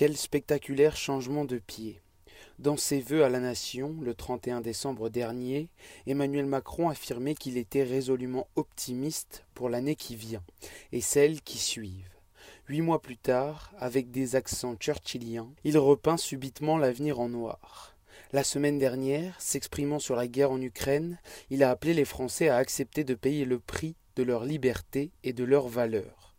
Quel spectaculaire changement de pied. Dans ses vœux à la nation, le 31 décembre dernier, Emmanuel Macron affirmait qu'il était résolument optimiste pour l'année qui vient et celles qui suivent. Huit mois plus tard, avec des accents churchilliens, il repeint subitement l'avenir en noir. La semaine dernière, s'exprimant sur la guerre en Ukraine, il a appelé les Français à accepter de payer le prix de leur liberté et de leurs valeurs.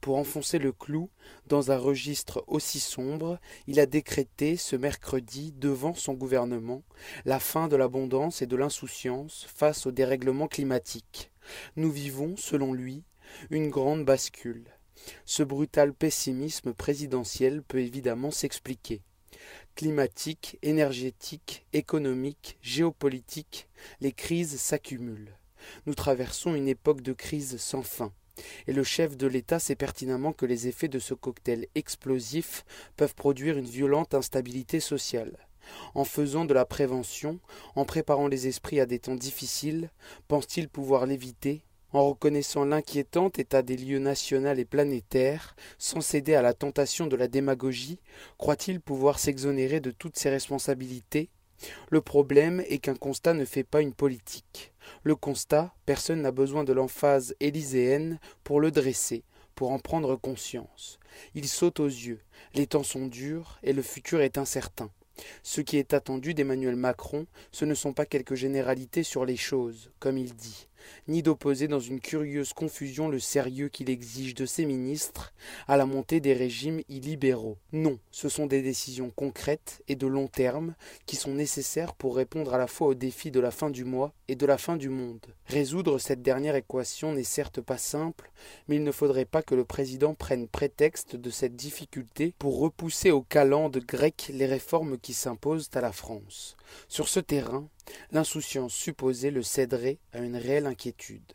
Pour enfoncer le clou dans un registre aussi sombre, il a décrété ce mercredi devant son gouvernement la fin de l'abondance et de l'insouciance face au dérèglement climatique. Nous vivons, selon lui, une grande bascule. Ce brutal pessimisme présidentiel peut évidemment s'expliquer. Climatique, énergétique, économique, géopolitique, les crises s'accumulent. Nous traversons une époque de crise sans fin. Et le chef de l'État sait pertinemment que les effets de ce cocktail explosif peuvent produire une violente instabilité sociale. En faisant de la prévention, en préparant les esprits à des temps difficiles, pense-t-il pouvoir l'éviter en reconnaissant l'inquiétant état des lieux national et planétaire, sans céder à la tentation de la démagogie, croit-il pouvoir s'exonérer de toutes ses responsabilités le problème est qu'un constat ne fait pas une politique. Le constat, personne n'a besoin de l'emphase élyséenne pour le dresser, pour en prendre conscience. Il saute aux yeux, les temps sont durs et le futur est incertain. Ce qui est attendu d'Emmanuel Macron, ce ne sont pas quelques généralités sur les choses, comme il dit, ni d'opposer dans une curieuse confusion le sérieux qu'il exige de ses ministres à la montée des régimes illibéraux. Non, ce sont des décisions concrètes et de long terme qui sont nécessaires pour répondre à la fois aux défis de la fin du mois et de la fin du monde. Résoudre cette dernière équation n'est certes pas simple, mais il ne faudrait pas que le président prenne prétexte de cette difficulté pour repousser aux calendes grecques les réformes qui s'imposent à la France. Sur ce terrain, l'insouciance supposée le céderait à une réelle inquiétude.